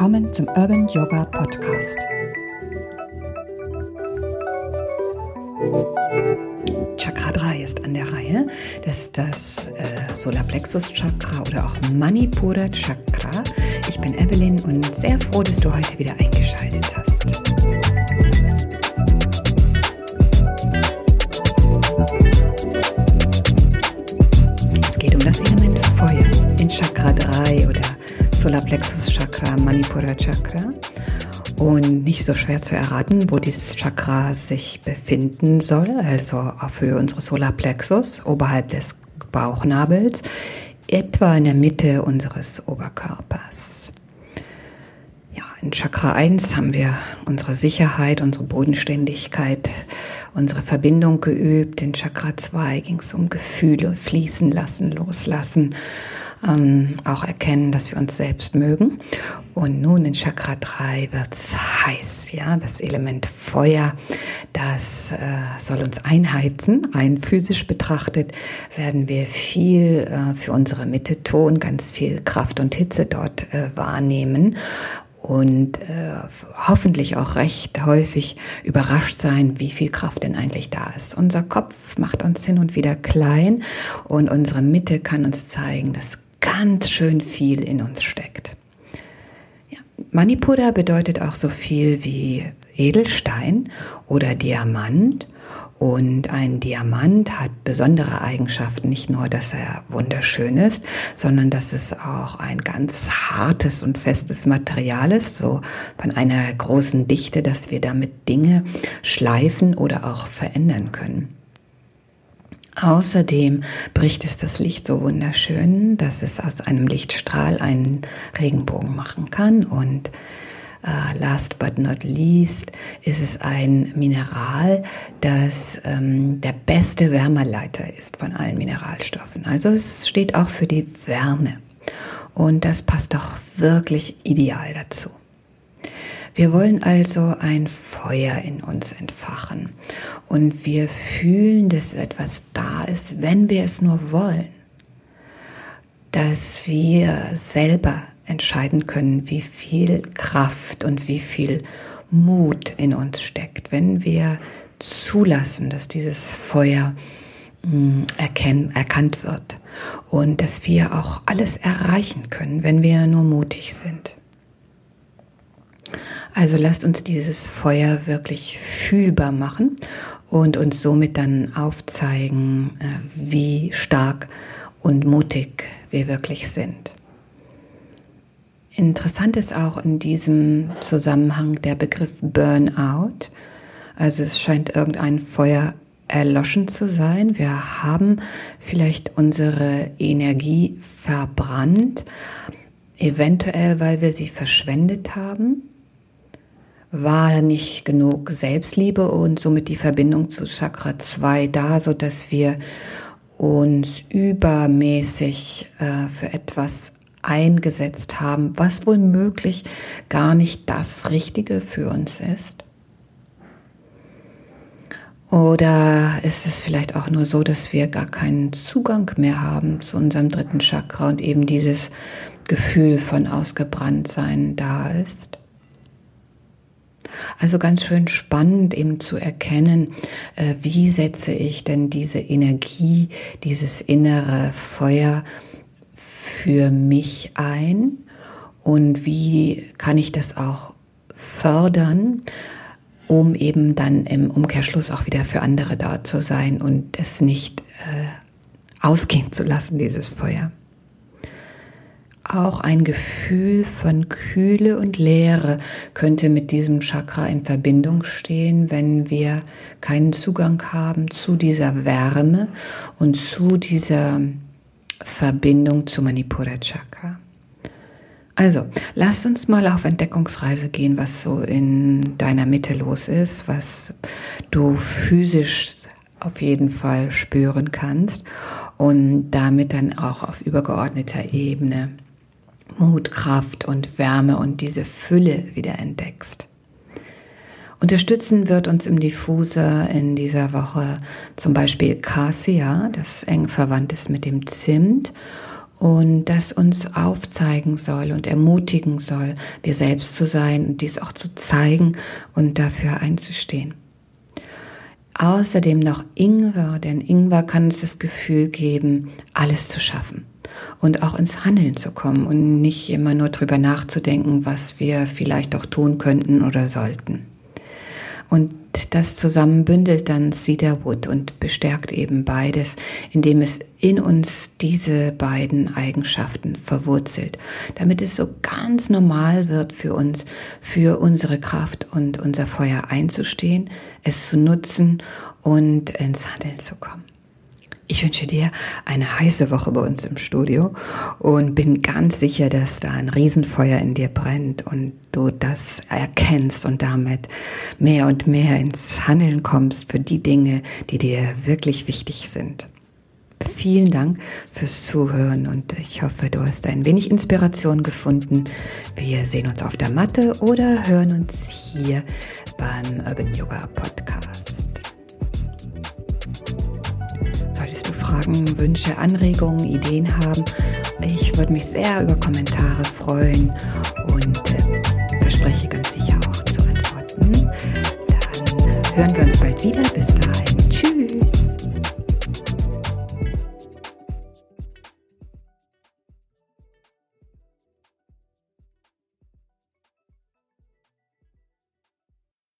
Willkommen zum Urban Yoga Podcast. Chakra 3 ist an der Reihe. Das ist das äh, Solarplexus Chakra oder auch Manipura Chakra. Ich bin Evelyn und sehr froh, dass du heute wieder eingeschaltet hast. Manipura Chakra. Und nicht so schwer zu erraten, wo dieses Chakra sich befinden soll, also auch für unsere Solarplexus oberhalb des Bauchnabels, etwa in der Mitte unseres Oberkörpers. Ja, in Chakra 1 haben wir unsere Sicherheit, unsere Bodenständigkeit, unsere Verbindung geübt. In Chakra 2 ging es um Gefühle fließen lassen, loslassen ähm, auch erkennen, dass wir uns selbst mögen. Und nun in Chakra 3 wird's heiß, ja, das Element Feuer, das äh, soll uns einheizen. Rein physisch betrachtet werden wir viel äh, für unsere Mitte tun, ganz viel Kraft und Hitze dort äh, wahrnehmen und äh, hoffentlich auch recht häufig überrascht sein, wie viel Kraft denn eigentlich da ist. Unser Kopf macht uns hin und wieder klein und unsere Mitte kann uns zeigen, dass ganz schön viel in uns steckt. Ja. Manipura bedeutet auch so viel wie Edelstein oder Diamant. Und ein Diamant hat besondere Eigenschaften, nicht nur, dass er wunderschön ist, sondern dass es auch ein ganz hartes und festes Material ist, so von einer großen Dichte, dass wir damit Dinge schleifen oder auch verändern können. Außerdem bricht es das Licht so wunderschön, dass es aus einem Lichtstrahl einen Regenbogen machen kann. Und äh, last but not least ist es ein Mineral, das ähm, der beste Wärmeleiter ist von allen Mineralstoffen. Also es steht auch für die Wärme. Und das passt doch wirklich ideal dazu. Wir wollen also ein Feuer in uns entfachen und wir fühlen, dass etwas da ist, wenn wir es nur wollen. Dass wir selber entscheiden können, wie viel Kraft und wie viel Mut in uns steckt, wenn wir zulassen, dass dieses Feuer hm, erkenn, erkannt wird und dass wir auch alles erreichen können, wenn wir nur mutig sind. Also lasst uns dieses Feuer wirklich fühlbar machen und uns somit dann aufzeigen, äh, wie stark und mutig wir wirklich sind. Interessant ist auch in diesem Zusammenhang der Begriff Burnout. Also es scheint irgendein Feuer erloschen zu sein. Wir haben vielleicht unsere Energie verbrannt, eventuell weil wir sie verschwendet haben war nicht genug Selbstliebe und somit die Verbindung zu Chakra 2 da, so dass wir uns übermäßig äh, für etwas eingesetzt haben, was wohl möglich gar nicht das Richtige für uns ist? Oder ist es vielleicht auch nur so, dass wir gar keinen Zugang mehr haben zu unserem dritten Chakra und eben dieses Gefühl von Ausgebranntsein da ist? Also ganz schön spannend eben zu erkennen, äh, wie setze ich denn diese Energie, dieses innere Feuer für mich ein und wie kann ich das auch fördern, um eben dann im Umkehrschluss auch wieder für andere da zu sein und es nicht äh, ausgehen zu lassen, dieses Feuer auch ein Gefühl von Kühle und Leere könnte mit diesem Chakra in Verbindung stehen, wenn wir keinen Zugang haben zu dieser Wärme und zu dieser Verbindung zu Manipura Chakra. Also, lass uns mal auf Entdeckungsreise gehen, was so in deiner Mitte los ist, was du physisch auf jeden Fall spüren kannst und damit dann auch auf übergeordneter Ebene Mut, Kraft und Wärme und diese Fülle wieder entdeckst. Unterstützen wird uns im Diffuser in dieser Woche zum Beispiel Cassia, das eng verwandt ist mit dem Zimt und das uns aufzeigen soll und ermutigen soll, wir selbst zu sein und dies auch zu zeigen und dafür einzustehen. Außerdem noch Ingwer, denn Ingwer kann uns das Gefühl geben, alles zu schaffen und auch ins Handeln zu kommen und nicht immer nur drüber nachzudenken, was wir vielleicht auch tun könnten oder sollten. Und das zusammen bündelt dann Cedarwood und bestärkt eben beides, indem es in uns diese beiden Eigenschaften verwurzelt, damit es so ganz normal wird für uns, für unsere Kraft und unser Feuer einzustehen, es zu nutzen und ins Handeln zu kommen. Ich wünsche dir eine heiße Woche bei uns im Studio und bin ganz sicher, dass da ein Riesenfeuer in dir brennt und du das erkennst und damit mehr und mehr ins Handeln kommst für die Dinge, die dir wirklich wichtig sind. Vielen Dank fürs Zuhören und ich hoffe, du hast ein wenig Inspiration gefunden. Wir sehen uns auf der Matte oder hören uns hier beim Urban Yoga Podcast. Fragen, Wünsche, Anregungen, Ideen haben. Ich würde mich sehr über Kommentare freuen und äh, verspreche ganz sicher auch zu antworten. Dann hören wir uns bald wieder. Bis. Tschüss.